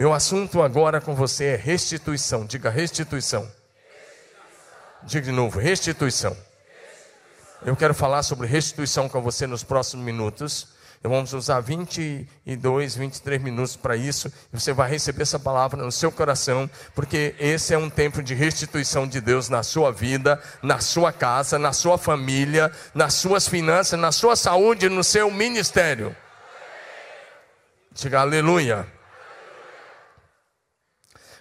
Meu assunto agora com você é restituição. Diga restituição. restituição. Diga de novo, restituição. restituição. Eu quero falar sobre restituição com você nos próximos minutos. Então vamos usar 22, 23 minutos para isso. Você vai receber essa palavra no seu coração, porque esse é um tempo de restituição de Deus na sua vida, na sua casa, na sua família, nas suas finanças, na sua saúde, no seu ministério. Diga aleluia.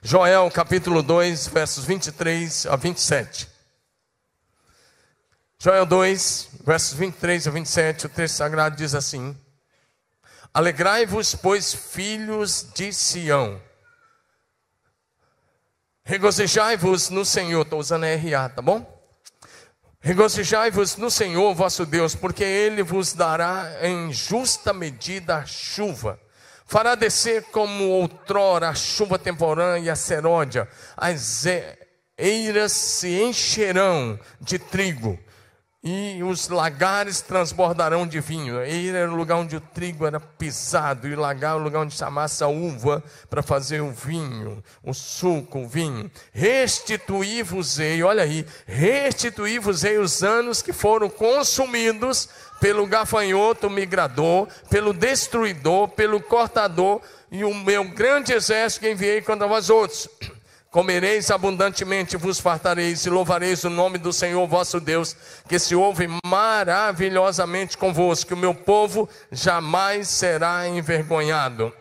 Joel capítulo 2, versos 23 a 27. Joel 2, versos 23 a 27, o texto sagrado diz assim: Alegrai-vos, pois, filhos de Sião. Regozijai-vos no Senhor. Estou usando RA, tá bom? Regozijai-vos no Senhor vosso Deus, porque Ele vos dará em justa medida a chuva. Fará descer como outrora a chuva temporânea e a seródia. As eiras se encherão de trigo e os lagares transbordarão de vinho. Ele era o lugar onde o trigo era pisado, e lagar era o lugar onde chamasse a uva para fazer o vinho, o suco, o vinho. Restituí-vos-ei, olha aí, restituí-vos-ei os anos que foram consumidos pelo gafanhoto migrador, pelo destruidor, pelo cortador, e o meu grande exército que enviei contra vós outros Comereis abundantemente, vos fartareis e louvareis o nome do Senhor vosso Deus, que se ouve maravilhosamente convosco, que o meu povo jamais será envergonhado.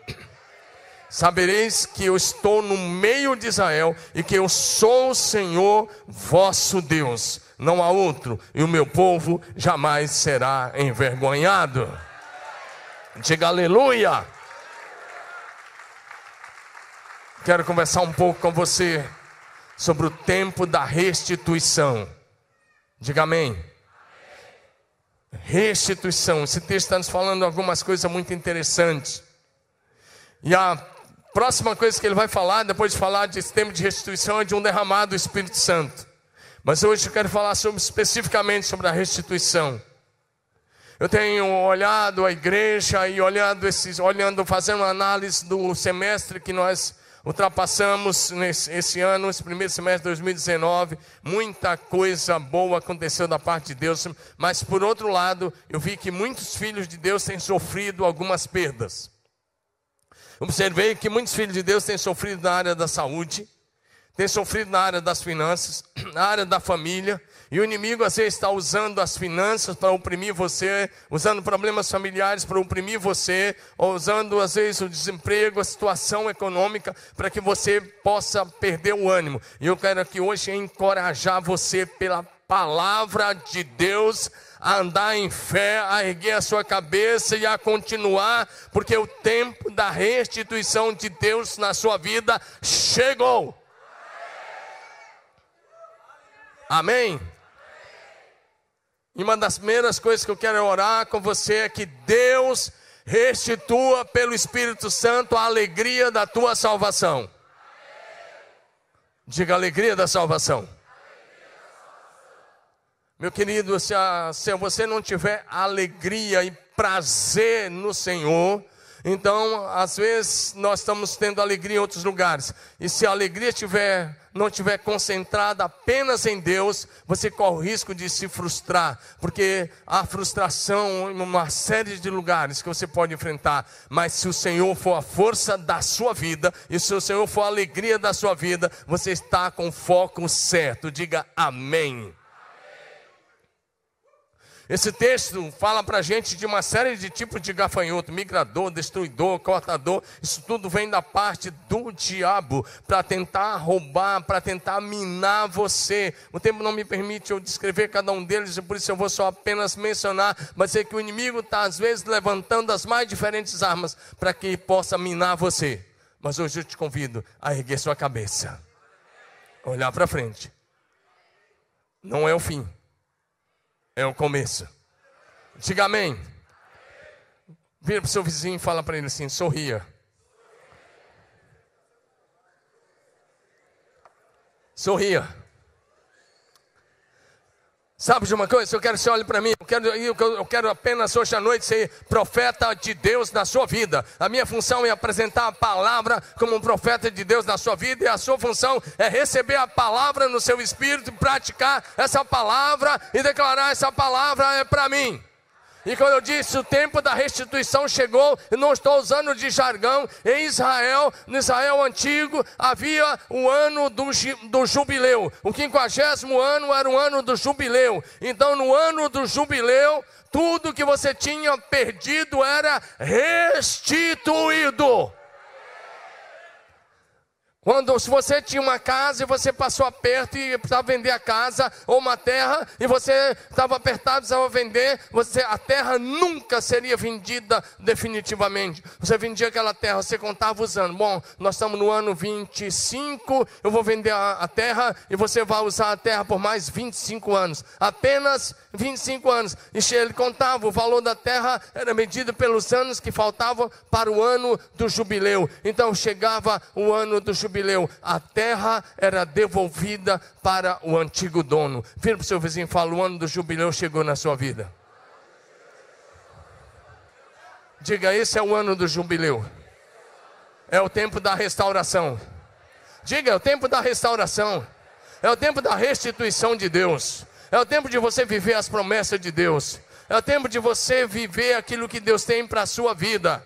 Sabereis que eu estou no meio de Israel e que eu sou o Senhor vosso Deus, não há outro, e o meu povo jamais será envergonhado. Diga aleluia. Quero conversar um pouco com você sobre o tempo da restituição. Diga amém. Restituição. Esse texto está nos falando algumas coisas muito interessantes. E a próxima coisa que ele vai falar, depois de falar desse tempo de restituição, é de um derramado do Espírito Santo. Mas hoje eu quero falar sobre, especificamente sobre a restituição. Eu tenho olhado a igreja e olhando esses, olhando, fazendo uma análise do semestre que nós Ultrapassamos nesse, esse ano, esse primeiro semestre de 2019, muita coisa boa aconteceu da parte de Deus, mas por outro lado, eu vi que muitos filhos de Deus têm sofrido algumas perdas. Observei que muitos filhos de Deus têm sofrido na área da saúde, têm sofrido na área das finanças, na área da família, e o inimigo às vezes está usando as finanças para oprimir você, usando problemas familiares para oprimir você, ou usando às vezes o desemprego, a situação econômica, para que você possa perder o ânimo. E eu quero aqui hoje encorajar você pela palavra de Deus a andar em fé, a erguer a sua cabeça e a continuar, porque o tempo da restituição de Deus na sua vida chegou. Amém? E uma das primeiras coisas que eu quero orar com você é que Deus restitua pelo Espírito Santo a alegria da tua salvação. Diga alegria da salvação. Meu querido, se, a, se você não tiver alegria e prazer no Senhor, então, às vezes, nós estamos tendo alegria em outros lugares. E se a alegria não estiver concentrada apenas em Deus, você corre o risco de se frustrar. Porque há frustração em uma série de lugares que você pode enfrentar. Mas se o Senhor for a força da sua vida, e se o Senhor for a alegria da sua vida, você está com o foco certo. Diga amém. Esse texto fala para a gente de uma série de tipos de gafanhoto, migrador, destruidor, cortador. Isso tudo vem da parte do diabo para tentar roubar, para tentar minar você. O tempo não me permite eu descrever cada um deles, e por isso eu vou só apenas mencionar. Mas é que o inimigo está às vezes levantando as mais diferentes armas para que possa minar você. Mas hoje eu te convido a erguer sua cabeça, olhar para frente. Não é o fim é o começo. Diga amém. Vira para o seu vizinho e fala para ele assim: sorria. Sorria. Sabe de uma coisa? Eu quero que você olhe para mim. Eu quero, eu quero apenas hoje à noite ser profeta de Deus na sua vida. A minha função é apresentar a palavra como um profeta de Deus na sua vida. E a sua função é receber a palavra no seu espírito, praticar essa palavra e declarar: essa palavra é para mim. E quando eu disse o tempo da restituição chegou, eu não estou usando de jargão, em Israel, no Israel antigo, havia o ano do, do jubileu. O quinquagésimo ano era o ano do jubileu. Então, no ano do jubileu, tudo que você tinha perdido era restituído. Quando se você tinha uma casa e você passou aperto e precisava vender a casa ou uma terra e você estava apertado e precisava vender, você a terra nunca seria vendida definitivamente. Você vendia aquela terra, você contava os anos. Bom, nós estamos no ano 25, eu vou vender a, a terra e você vai usar a terra por mais 25 anos. Apenas 25 anos. E ele contava, o valor da terra era medido pelos anos que faltavam para o ano do jubileu. Então chegava o ano do jubileu jubileu, a terra era devolvida para o antigo dono. Vira para o seu vizinho e fala: o ano do jubileu chegou na sua vida. Diga: esse é o ano do jubileu. É o tempo da restauração. Diga: é o tempo da restauração. É o tempo da restituição de Deus. É o tempo de você viver as promessas de Deus. É o tempo de você viver aquilo que Deus tem para a sua vida.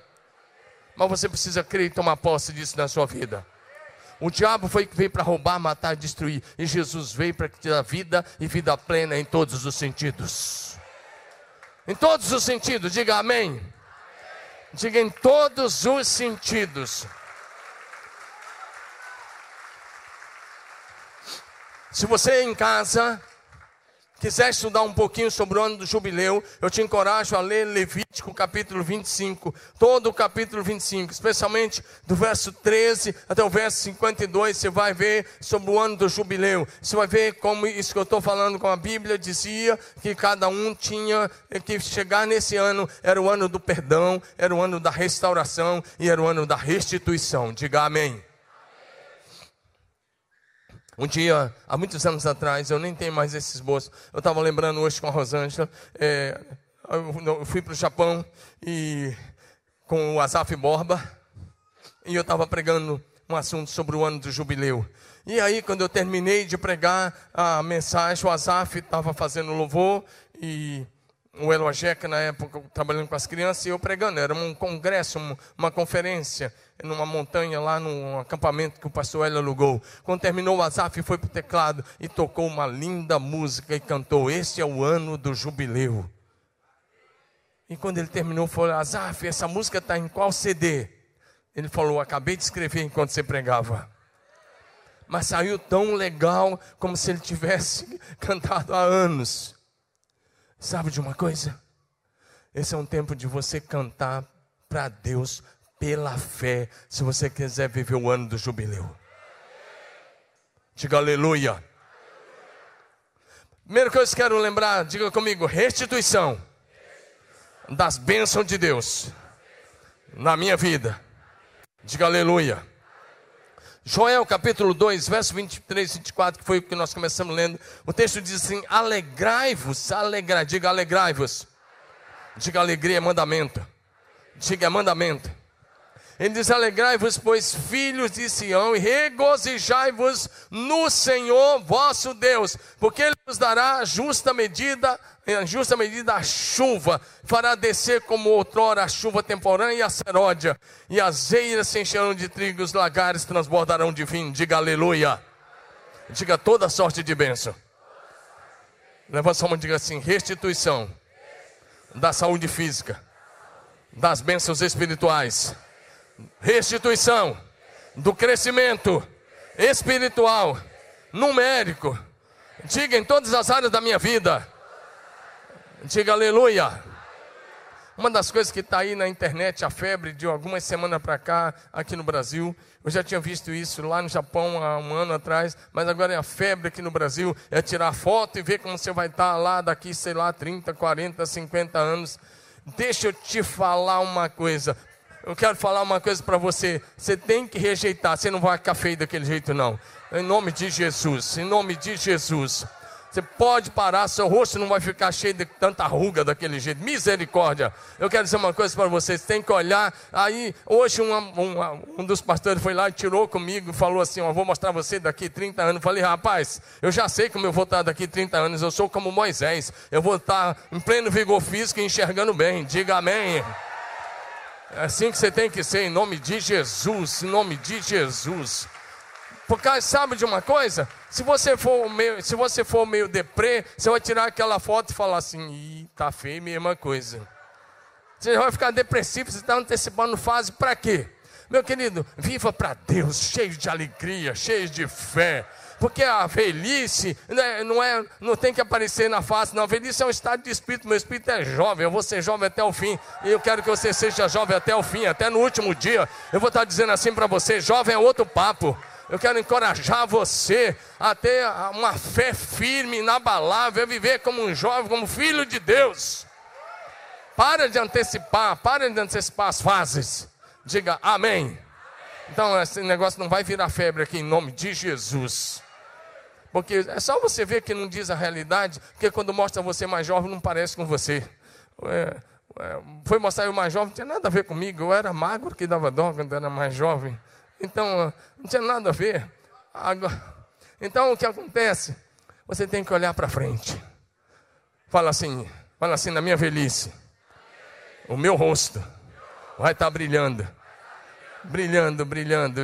Mas você precisa crer e tomar posse disso na sua vida. O diabo foi que veio para roubar, matar, destruir. E Jesus veio para ter vida e vida plena em todos os sentidos. Em todos os sentidos, diga amém. Diga em todos os sentidos. Se você em casa quiser estudar um pouquinho sobre o ano do jubileu, eu te encorajo a ler Levítico capítulo 25, todo o capítulo 25, especialmente do verso 13 até o verso 52, você vai ver sobre o ano do jubileu. Você vai ver como isso que eu estou falando com a Bíblia dizia que cada um tinha que chegar nesse ano, era o ano do perdão, era o ano da restauração e era o ano da restituição. Diga amém. Um dia, há muitos anos atrás, eu nem tenho mais esse esboço. Eu estava lembrando hoje com a Rosângela. É, eu fui para o Japão e com o Azaf Borba e eu estava pregando um assunto sobre o ano do jubileu. E aí, quando eu terminei de pregar a mensagem, o Azaf estava fazendo louvor e o Elojeca, na época, trabalhando com as crianças, e eu pregando. Era um congresso, uma conferência, numa montanha lá, num acampamento que o pastor Hélio alugou. Quando terminou o Azaf, foi para o teclado e tocou uma linda música e cantou: Este é o ano do jubileu. E quando ele terminou, falou: Azaf, essa música está em qual CD? Ele falou: Acabei de escrever enquanto você pregava. Mas saiu tão legal como se ele tivesse cantado há anos. Sabe de uma coisa? Esse é um tempo de você cantar para Deus pela fé, se você quiser viver o ano do jubileu. Diga aleluia. Primeira coisa que eu quero lembrar, diga comigo: restituição das bênçãos de Deus na minha vida. Diga aleluia. Joel capítulo 2, verso 23 e 24, que foi o que nós começamos lendo. O texto diz assim: Alegrai-vos, alegrai, diga alegrai-vos. Diga alegria é mandamento. Diga é mandamento. Ele diz: Alegrai-vos, pois, filhos de Sião, e regozijai-vos no Senhor vosso Deus, porque Ele vos dará justa medida, a justa medida a chuva, fará descer como outrora a chuva temporânea e a seródia, e as eiras se encherão de trigo, os lagares transbordarão de vinho. Diga aleluia. Diga toda sorte de bênção. Levanta sua mão e diga assim: restituição da saúde física, das bênçãos espirituais restituição do crescimento espiritual, numérico. Diga em todas as áreas da minha vida. Diga aleluia. Uma das coisas que está aí na internet, a febre de algumas semanas para cá, aqui no Brasil, eu já tinha visto isso lá no Japão há um ano atrás, mas agora é a febre aqui no Brasil, é tirar foto e ver como você vai estar tá lá daqui, sei lá, 30, 40, 50 anos. Deixa eu te falar uma coisa eu quero falar uma coisa para você. Você tem que rejeitar. Você não vai ficar feio daquele jeito, não. Em nome de Jesus. Em nome de Jesus. Você pode parar, seu rosto não vai ficar cheio de tanta ruga daquele jeito. Misericórdia. Eu quero dizer uma coisa para vocês: tem que olhar. Aí, hoje, um dos pastores foi lá e tirou comigo falou assim: Eu vou mostrar você daqui 30 anos. Eu falei, rapaz, eu já sei como eu vou estar daqui 30 anos. Eu sou como Moisés. Eu vou estar em pleno vigor físico e enxergando bem. Diga amém. Assim que você tem que ser, em nome de Jesus. Em nome de Jesus. Porque sabe de uma coisa? Se você for meio, se você for meio deprê, você vai tirar aquela foto e falar assim, Ih, tá feio, mesma coisa. Você vai ficar depressivo, você está antecipando fase para quê? Meu querido, viva para Deus, cheio de alegria, cheio de fé. Porque a velhice né, não, é, não tem que aparecer na face, não. A velhice é um estado de espírito. Meu espírito é jovem, eu vou ser jovem até o fim. E eu quero que você seja jovem até o fim, até no último dia. Eu vou estar dizendo assim para você: jovem é outro papo. Eu quero encorajar você a ter uma fé firme, inabalável, a viver como um jovem, como filho de Deus. Para de antecipar, para de antecipar as fases. Diga amém. Então, esse negócio não vai virar febre aqui em nome de Jesus. Porque é só você ver que não diz a realidade, porque quando mostra você mais jovem, não parece com você. É, é, foi mostrar eu mais jovem, não tinha nada a ver comigo. Eu era magro que dava dó quando era mais jovem. Então, não tinha nada a ver. Agora, então, o que acontece? Você tem que olhar para frente. Fala assim, fala assim, na minha velhice, o meu rosto vai estar tá brilhando. Brilhando, brilhando.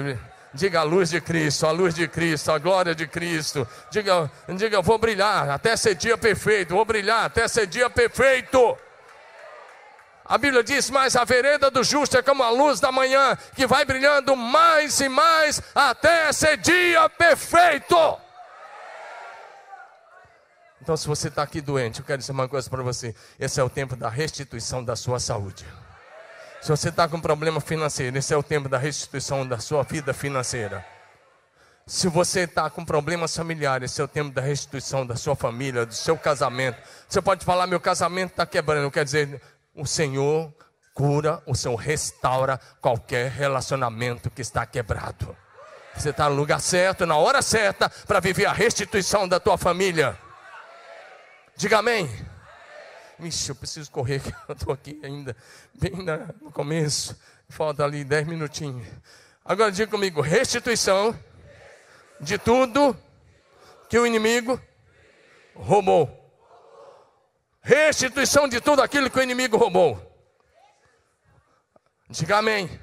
Diga a luz de Cristo, a luz de Cristo, a glória de Cristo. Diga, diga, vou brilhar até ser dia perfeito. Vou brilhar até ser dia perfeito. A Bíblia diz: Mas a vereda do justo é como a luz da manhã, que vai brilhando mais e mais até ser dia perfeito. Então, se você está aqui doente, eu quero dizer uma coisa para você: esse é o tempo da restituição da sua saúde. Se você está com problema financeiro, esse é o tempo da restituição da sua vida financeira. Se você está com problemas familiares, esse é o tempo da restituição da sua família, do seu casamento. Você pode falar: meu casamento está quebrando. Quer dizer, o Senhor cura, o Senhor restaura qualquer relacionamento que está quebrado. Você está no lugar certo, na hora certa, para viver a restituição da tua família. Diga amém. Ixi, eu preciso correr, que eu estou aqui ainda, bem no começo. Falta ali dez minutinhos. Agora diga comigo: restituição de tudo que o inimigo roubou. Restituição de tudo aquilo que o inimigo roubou. Diga amém.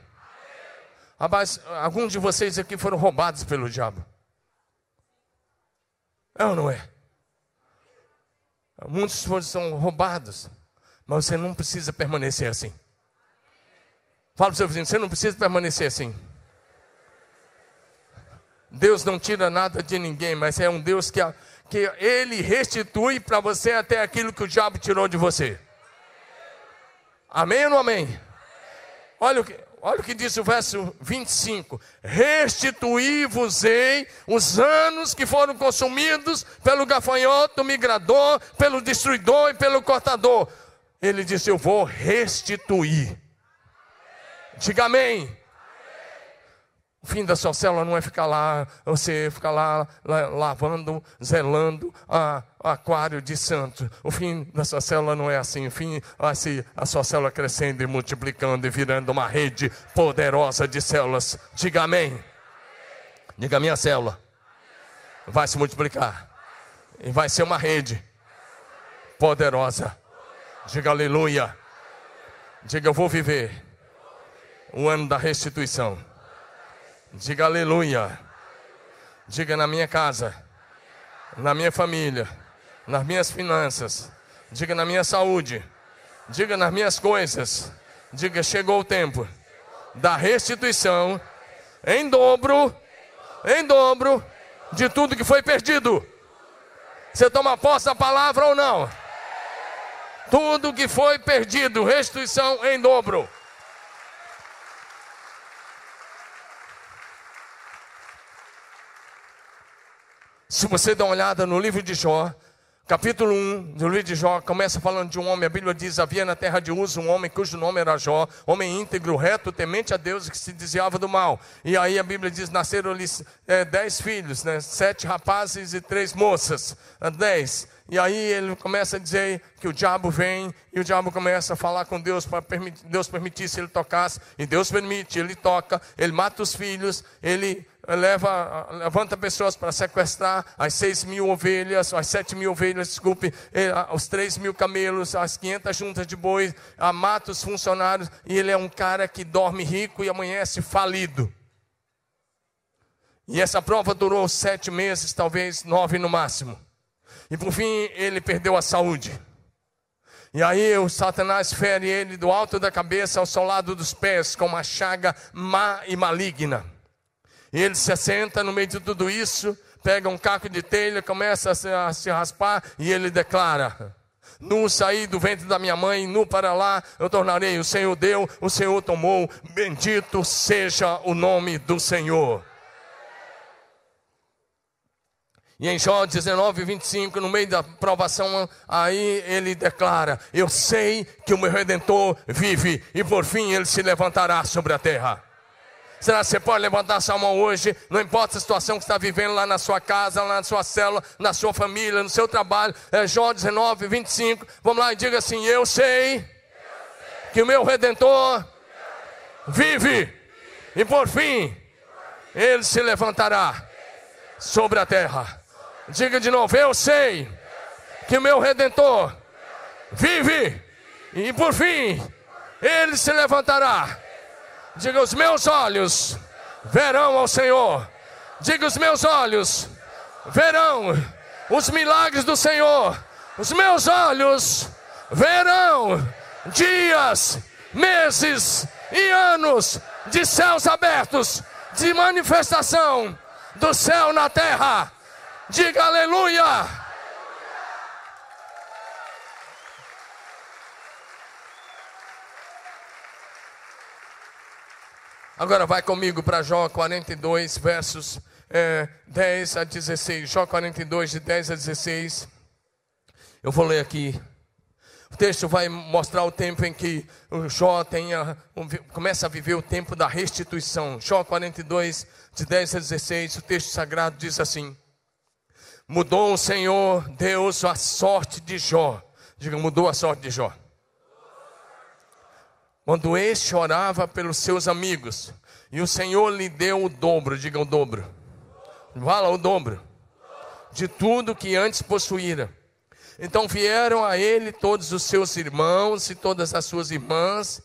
Rapaz, alguns de vocês aqui foram roubados pelo diabo. É ou não é? Muitos são roubados. Mas você não precisa permanecer assim. Fala para o seu vizinho, você não precisa permanecer assim. Deus não tira nada de ninguém, mas é um Deus que que ele restitui para você até aquilo que o diabo tirou de você. Amém ou não amém? Olha o que, olha o que diz o verso 25: Restituí-vos-ei os anos que foram consumidos pelo gafanhoto migrador, pelo destruidor e pelo cortador. Ele disse: Eu vou restituir. Diga amém. O fim da sua célula não é ficar lá, você ficar lá, lá lavando, zelando a, aquário de santos. O fim da sua célula não é assim. O fim vai ser a sua célula crescendo e multiplicando e virando uma rede poderosa de células. Diga amém. Diga minha célula. Vai se multiplicar. E vai ser uma rede poderosa. Diga aleluia. Diga eu vou viver o ano da restituição. Diga aleluia. Diga na minha casa, na minha família, nas minhas finanças. Diga na minha saúde. Diga nas minhas coisas. Diga chegou o tempo da restituição em dobro, em dobro de tudo que foi perdido. Você toma posse da palavra ou não? Tudo que foi perdido, restituição em dobro. Se você dá uma olhada no livro de Jó, Capítulo 1 do livro de Jó começa falando de um homem. A Bíblia diz: Havia na terra de Uso um homem cujo nome era Jó, homem íntegro, reto, temente a Deus que se desviava do mal. E aí a Bíblia diz: Nasceram-lhe é, dez filhos, né? sete rapazes e três moças. É, dez. E aí ele começa a dizer que o diabo vem e o diabo começa a falar com Deus para permitir, Deus permitisse ele tocasse. E Deus permite, ele toca, ele mata os filhos, ele leva, levanta pessoas para sequestrar as seis mil ovelhas, as sete mil ovelhas, desculpe, os três mil camelos, as quinhentas juntas de bois, mata os funcionários, e ele é um cara que dorme rico e amanhece falido. E essa prova durou sete meses, talvez nove no máximo. E por fim ele perdeu a saúde. E aí o Satanás fere ele do alto da cabeça ao solado dos pés com uma chaga má e maligna. E ele se assenta no meio de tudo isso, pega um caco de telha, começa a se, a se raspar e ele declara: Nu saí do ventre da minha mãe, nu para lá eu tornarei. O Senhor deu, o Senhor tomou. Bendito seja o nome do Senhor. E em Jó 19, 25, no meio da provação, aí ele declara: Eu sei que o meu redentor vive, e por fim ele se levantará sobre a terra. Será que você pode levantar sua mão hoje? Não importa a situação que está vivendo lá na sua casa, lá na sua célula, na sua família, no seu trabalho. É Jó 19, 25. Vamos lá e diga assim: Eu sei que o meu redentor vive, e por fim ele se levantará sobre a terra. Diga de novo: Eu sei que o meu redentor vive, e por fim ele se levantará Diga: os meus olhos verão ao Senhor. Diga: os meus olhos verão os milagres do Senhor. Os meus olhos verão dias, meses e anos de céus abertos, de manifestação do céu na terra. Diga aleluia. Agora vai comigo para Jó 42, versos é, 10 a 16. Jó 42, de 10 a 16. Eu vou ler aqui. O texto vai mostrar o tempo em que Jó tenha, começa a viver o tempo da restituição. Jó 42, de 10 a 16. O texto sagrado diz assim: Mudou o Senhor Deus a sorte de Jó. Diga, mudou a sorte de Jó quando este orava pelos seus amigos, e o Senhor lhe deu o dobro, diga o dobro, fala o dobro, de tudo que antes possuíra. Então vieram a ele todos os seus irmãos e todas as suas irmãs,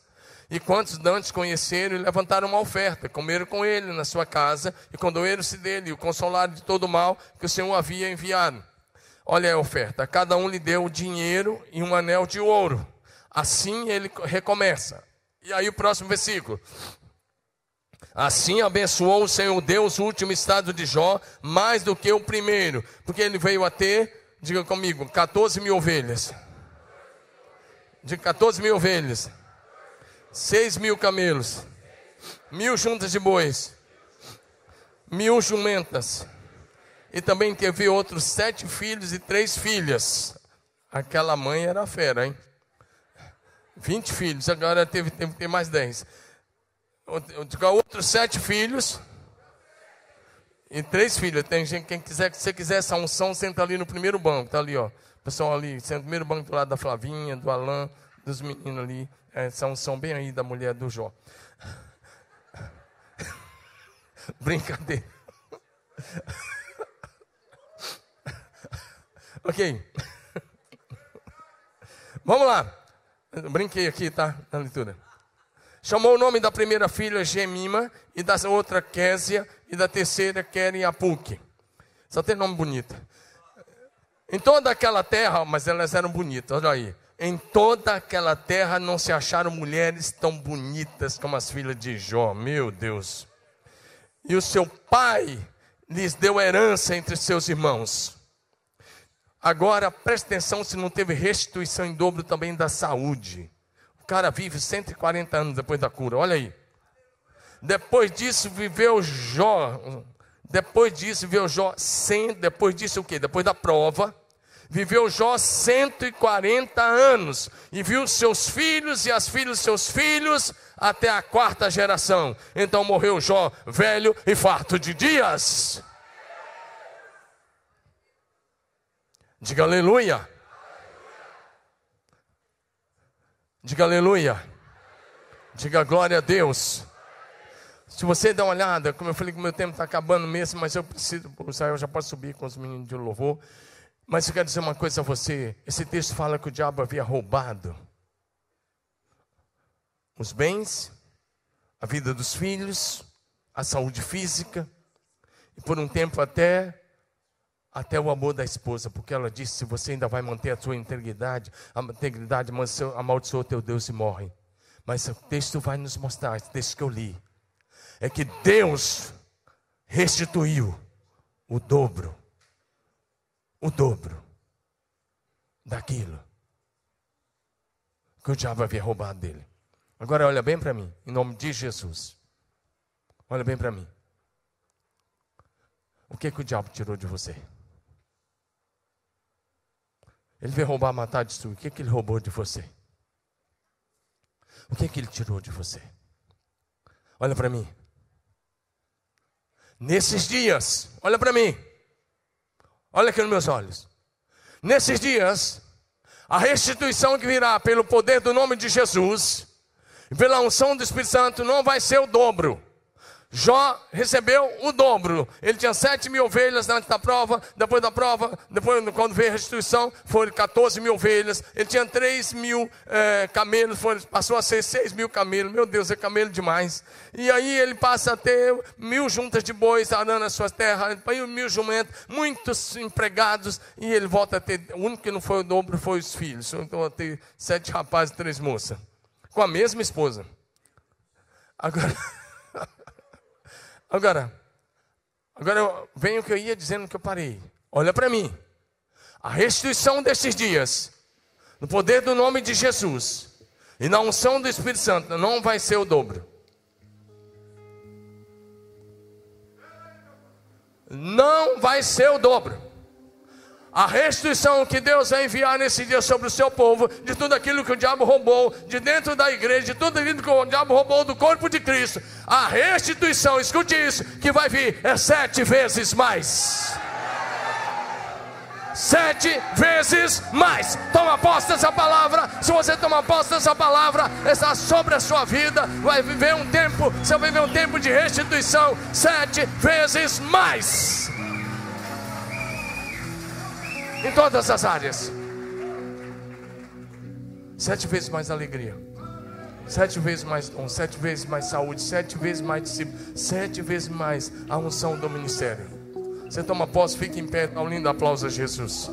e quantos antes conheceram, e levantaram uma oferta, comeram com ele na sua casa, e condoeram-se dele, e o consolaram de todo o mal que o Senhor havia enviado. Olha a oferta, cada um lhe deu dinheiro e um anel de ouro. Assim ele recomeça. E aí o próximo versículo. Assim abençoou o Senhor Deus o último estado de Jó, mais do que o primeiro, porque ele veio a ter, diga comigo, 14 mil ovelhas. De 14 mil ovelhas, 6 mil camelos, mil juntas de bois, mil jumentas, e também teve outros sete filhos e três filhas. Aquela mãe era fera, hein? 20 filhos, agora teve, teve, tem mais 10. Outros sete filhos e três filhas. Tem gente, quem quiser, se você quiser essa unção, senta ali no primeiro banco, tá ali, ó. pessoal ali, senta no primeiro banco do lado da Flavinha, do Alain, dos meninos ali. Essa unção bem aí da mulher do Jó. Brincadeira. ok. Vamos lá. Brinquei aqui, tá? Na leitura. Chamou o nome da primeira filha Gemima, e da outra Késia, e da terceira Keriapuque. Só tem nome bonito. Em toda aquela terra, mas elas eram bonitas, olha aí. Em toda aquela terra não se acharam mulheres tão bonitas como as filhas de Jó, meu Deus. E o seu pai lhes deu herança entre seus irmãos. Agora, preste atenção se não teve restituição em dobro também da saúde. O cara vive 140 anos depois da cura, olha aí. Depois disso viveu Jó. Depois disso viveu Jó sem, depois disso o quê? Depois da prova, Viveu Jó 140 anos e viu seus filhos e as filhas de seus filhos até a quarta geração. Então morreu Jó velho e farto de dias. Diga aleluia. Diga aleluia. Diga glória a Deus. Se você dá uma olhada, como eu falei que meu tempo está acabando mesmo, mas eu preciso, Israel já pode subir com os meninos de louvor. Mas eu quero dizer uma coisa a você: esse texto fala que o diabo havia roubado os bens, a vida dos filhos, a saúde física, e por um tempo até até o amor da esposa, porque ela disse: se você ainda vai manter a sua integridade, a integridade amaldiçoa teu Deus e morre. Mas o texto vai nos mostrar, esse texto que eu li, é que Deus restituiu o dobro, o dobro daquilo que o diabo havia roubado dele. Agora olha bem para mim, em nome de Jesus. Olha bem para mim. O que, que o diabo tirou de você? Ele veio roubar, matar, destruir. O que, que ele roubou de você? O que, que ele tirou de você? Olha para mim. Nesses dias, olha para mim. Olha aqui nos meus olhos. Nesses dias, a restituição que virá pelo poder do nome de Jesus e pela unção do Espírito Santo não vai ser o dobro. Jó recebeu o dobro. Ele tinha sete mil ovelhas antes da prova. Depois da prova, depois quando veio a restituição, foram 14 mil ovelhas. Ele tinha 3 mil é, camelos, foi, passou a ser 6 mil camelos. Meu Deus, é camelo demais. E aí ele passa a ter mil juntas de bois arando as suas terras, mil jumentos, muitos empregados. E ele volta a ter. O único que não foi o dobro foi os filhos. Então, ter sete rapazes e três moças. Com a mesma esposa. Agora. Agora, agora vem o que eu ia dizendo que eu parei. Olha para mim. A restituição destes dias, no poder do nome de Jesus e na unção do Espírito Santo, não vai ser o dobro. Não vai ser o dobro a restituição que Deus vai enviar nesse dia sobre o seu povo, de tudo aquilo que o diabo roubou, de dentro da igreja, de tudo aquilo que o diabo roubou do corpo de Cristo, a restituição, escute isso, que vai vir é sete vezes mais. Sete vezes mais. Toma posse dessa palavra. Se você tomar posse dessa palavra, está sobre a sua vida. Vai viver um tempo. Você vai viver um tempo de restituição. Sete vezes mais em todas as áreas. Sete vezes mais alegria, sete vezes mais dom, sete vezes mais saúde, sete vezes mais discípulo, sete vezes mais a unção do ministério. Você toma posse, fique em pé, dá um lindo aplauso a Jesus.